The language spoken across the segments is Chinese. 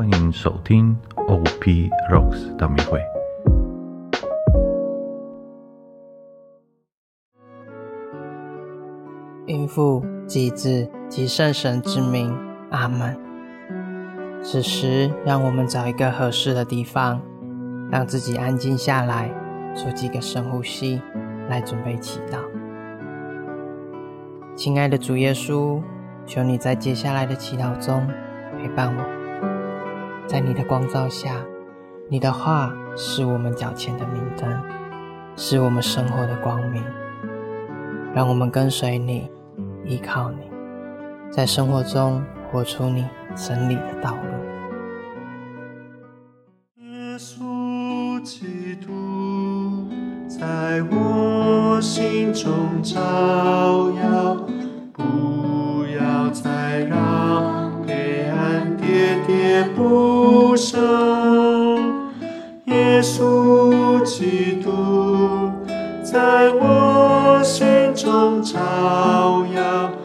欢迎收听 OP Rocks 的密会。应父、及子、及圣神之名，阿门。此时，让我们找一个合适的地方，让自己安静下来，做几个深呼吸，来准备祈祷。亲爱的主耶稣，求你在接下来的祈祷中陪伴我。在你的光照下你的画是我们脚前的明灯是我们生活的光明。让我们跟随你依靠你在生活中活出你真理的道路。耶稣基督在我心中照耀基督，在我心中照耀。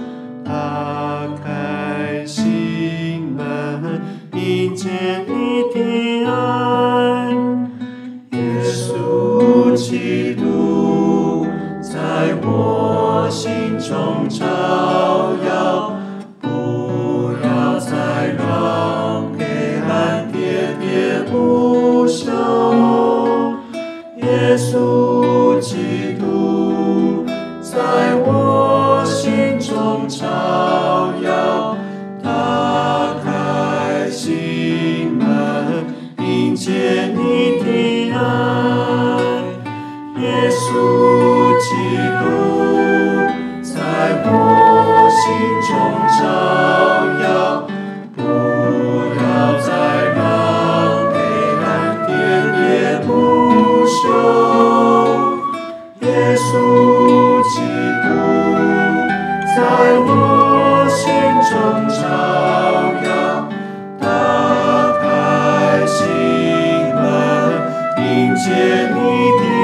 在我心中照耀打开心门迎接你的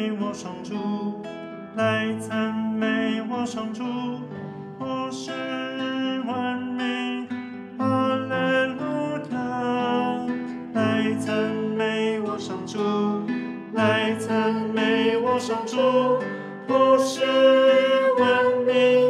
美我上主，来赞美我双主，我是完美，阿莱路亚，来赞美我上主，来赞美我上主，我是完美，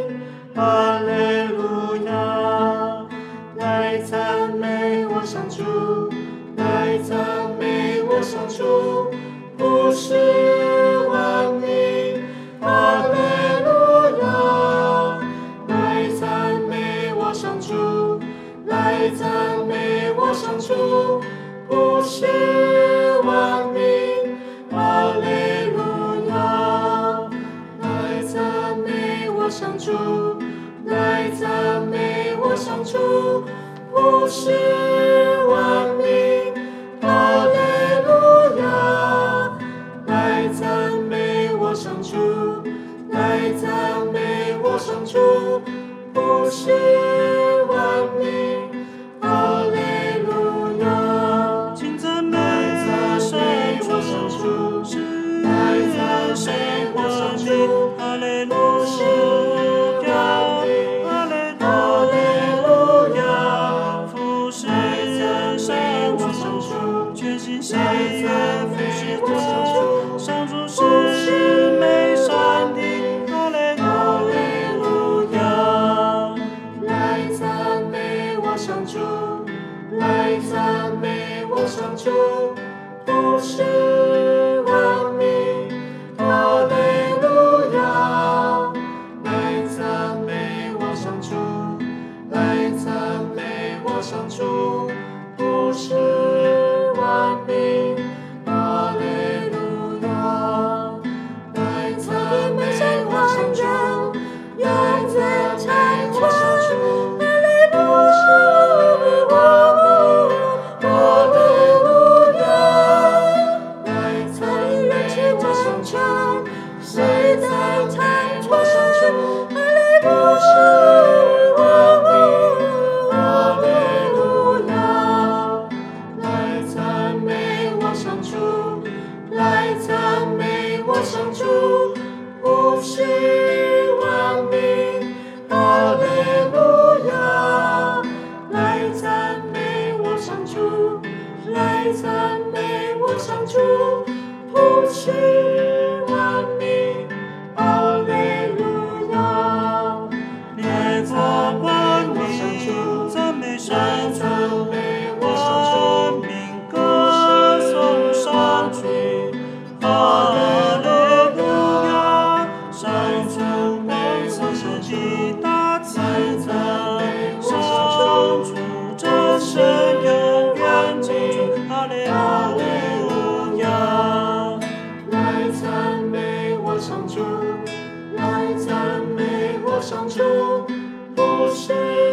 不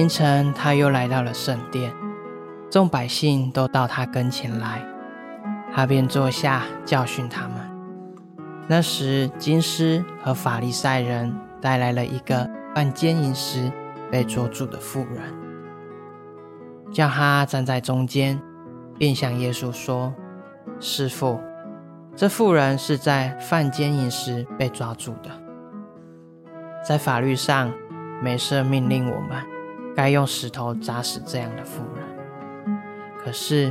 清晨，他又来到了圣殿，众百姓都到他跟前来，他便坐下教训他们。那时，金师和法利赛人带来了一个犯奸淫时被捉住的妇人，叫他站在中间，便向耶稣说：“师傅。”这妇人是在犯奸淫时被抓住的，在法律上，没事命令我们该用石头砸死这样的妇人。可是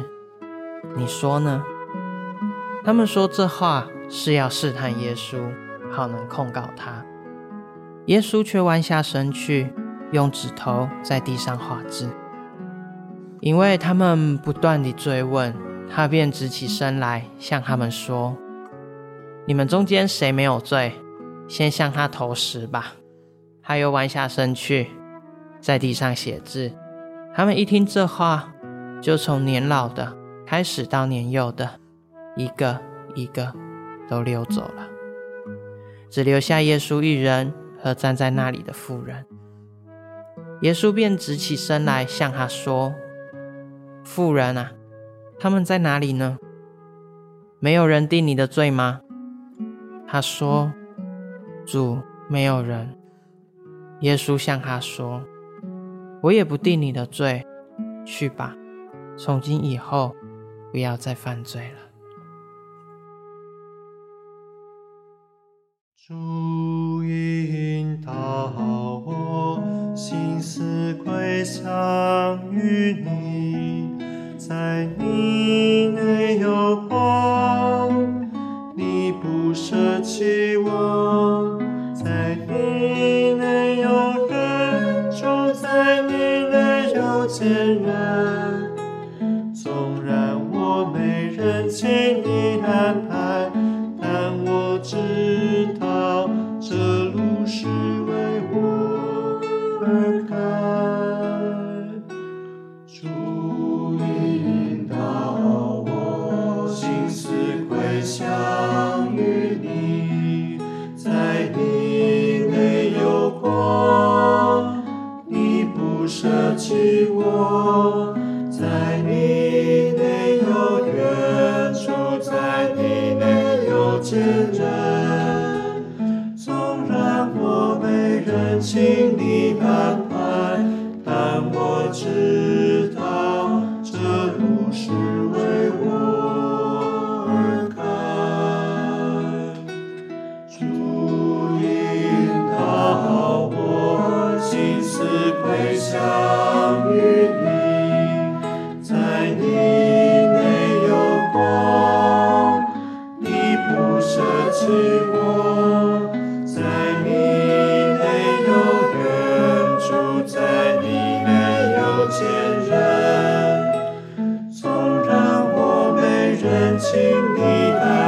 你说呢？他们说这话是要试探耶稣，好能控告他。耶稣却弯下身去，用指头在地上画字。因为他们不断地追问。他便直起身来，向他们说：“你们中间谁没有罪，先向他投石吧。”他又弯下身去，在地上写字。他们一听这话，就从年老的开始到年幼的，一个一个都溜走了，只留下耶稣一人和站在那里的妇人。耶稣便直起身来，向他说：“妇人啊！”他们在哪里呢？没有人定你的罪吗？他说：“主，没有人。”耶稣向他说：“我也不定你的罪，去吧，从今以后不要再犯罪了。”主引导我，心思归向于你。在你内有光，你不舍弃我；内有坚韧。纵然我没人情请你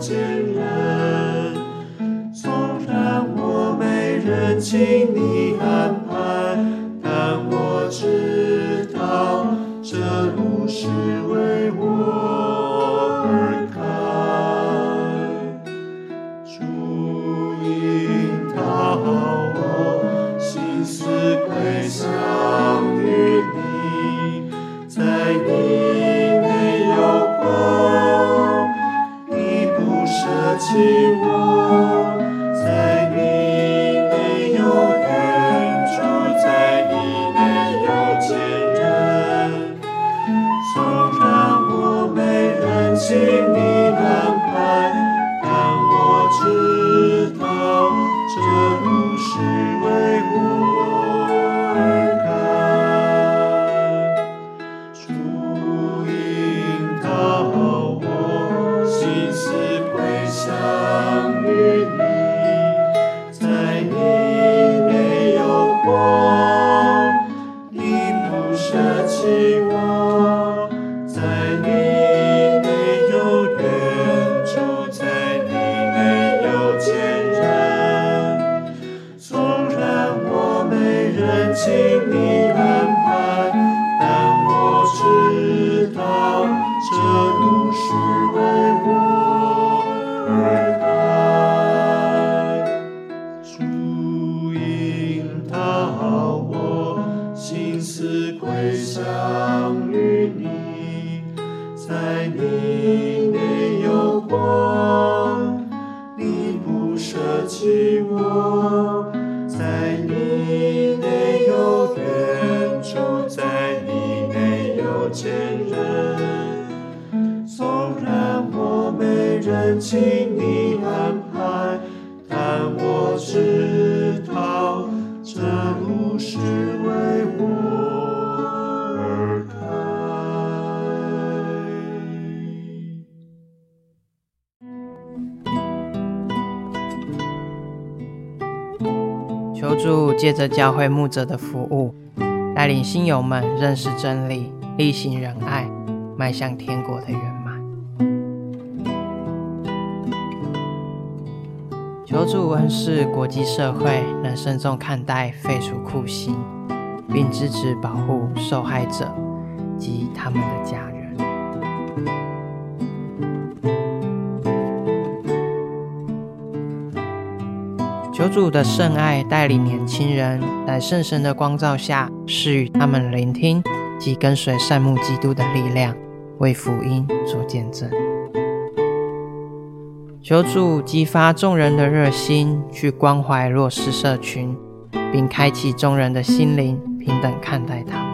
To. 助借着教会牧者的服务，带领信友们认识真理，力行仁爱，迈向天国的圆满。求主恩赐国际社会能慎重看待废除酷刑，并支持保护受害者及他们的家人。求主的圣爱带领年轻人在圣神的光照下，赐予他们聆听及跟随善牧基督的力量，为福音做见证。求主激发众人的热心，去关怀弱势社群，并开启众人的心灵，平等看待他们。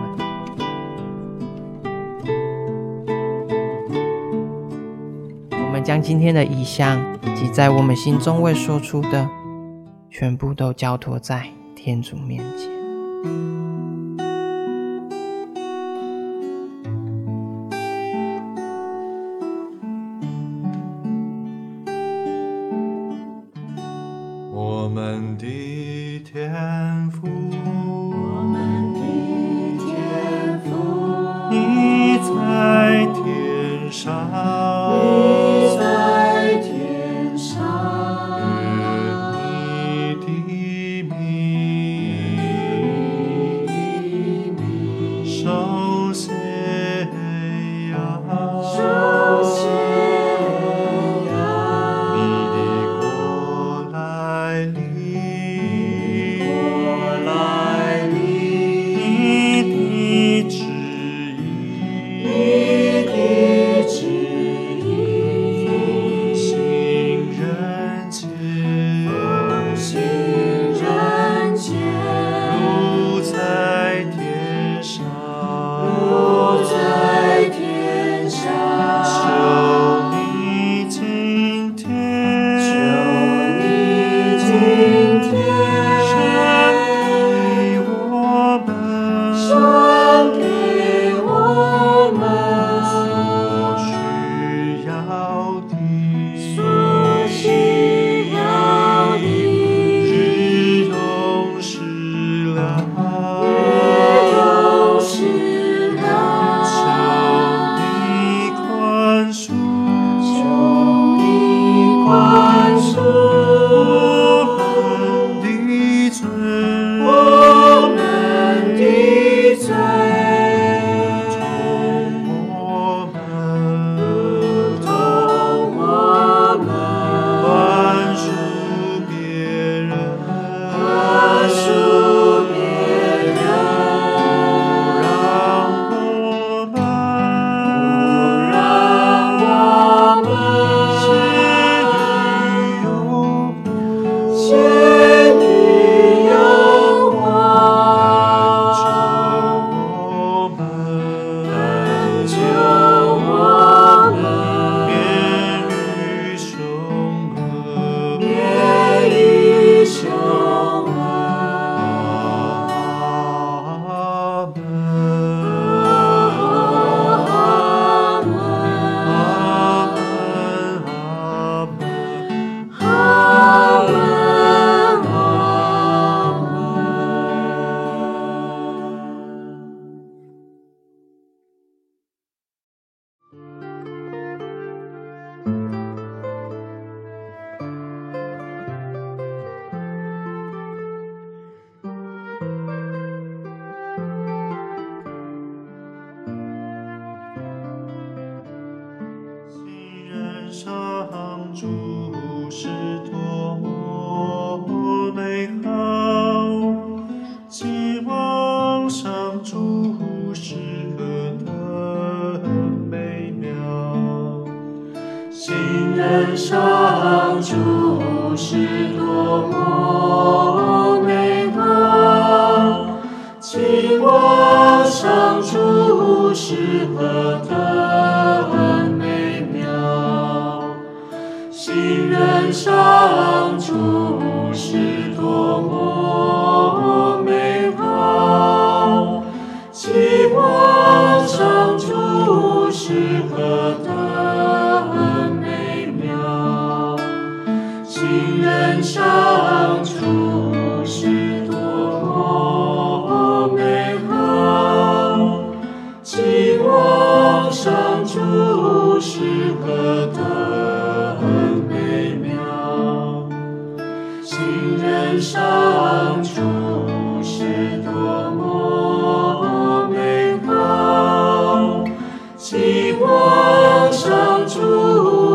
我们将今天的意向及在我们心中未说出的，全部都交托在天主面前。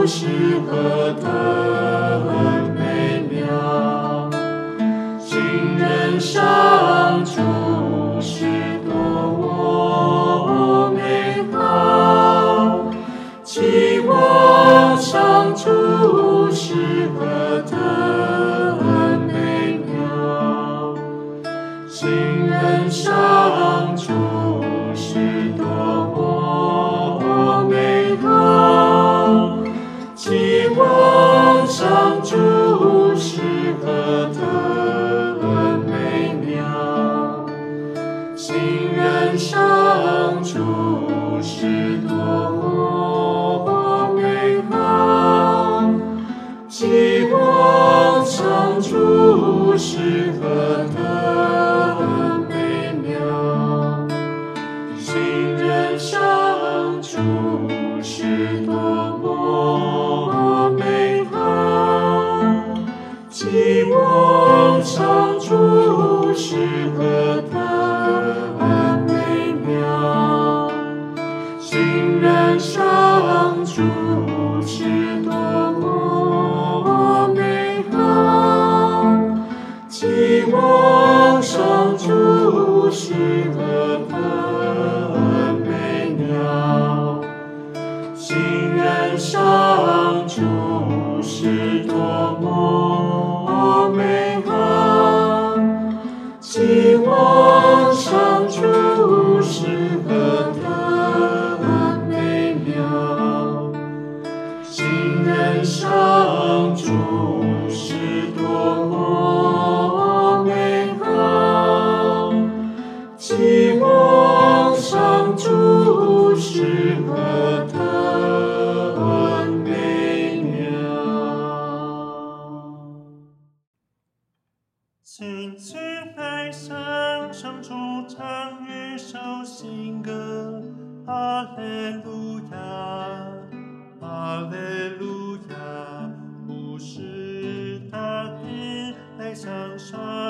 是何等哈利路亚，哈利路亚，不是大地来伤伤。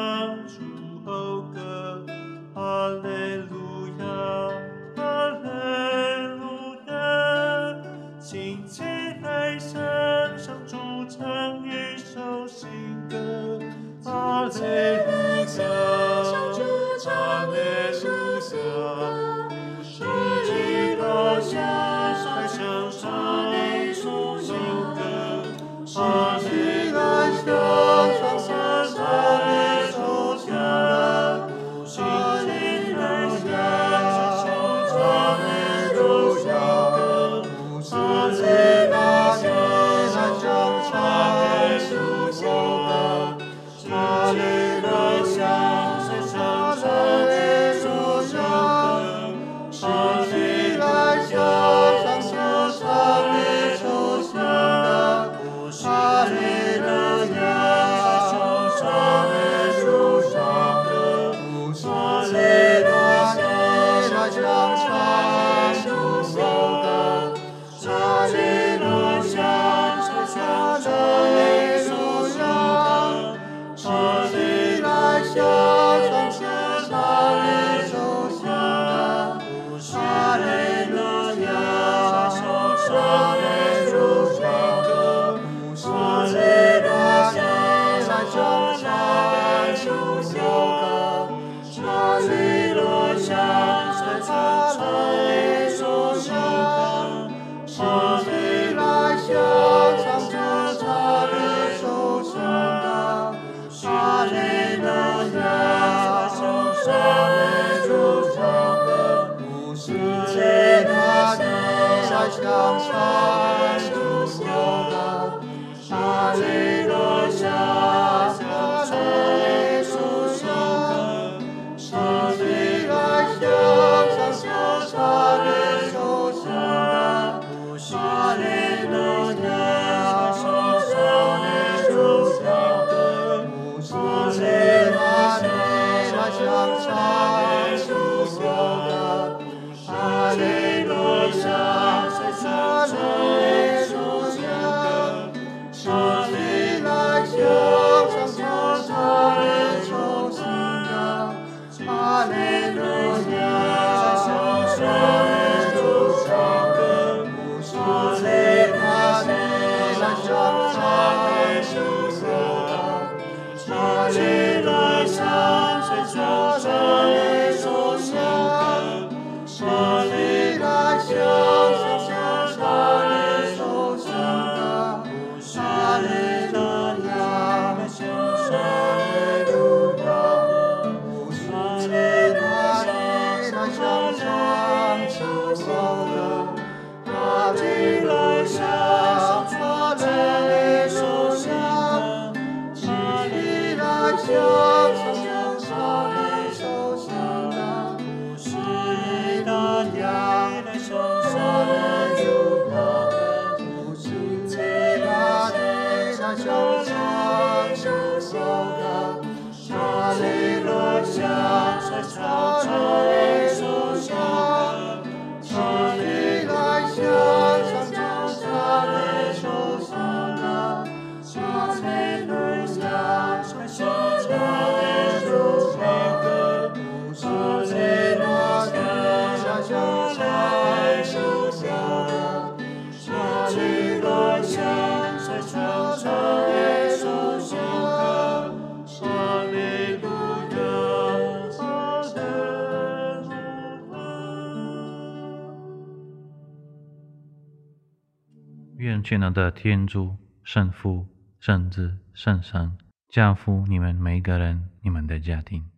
全能的天主、圣父、圣子、圣神加福你们每一个人、你们的家庭。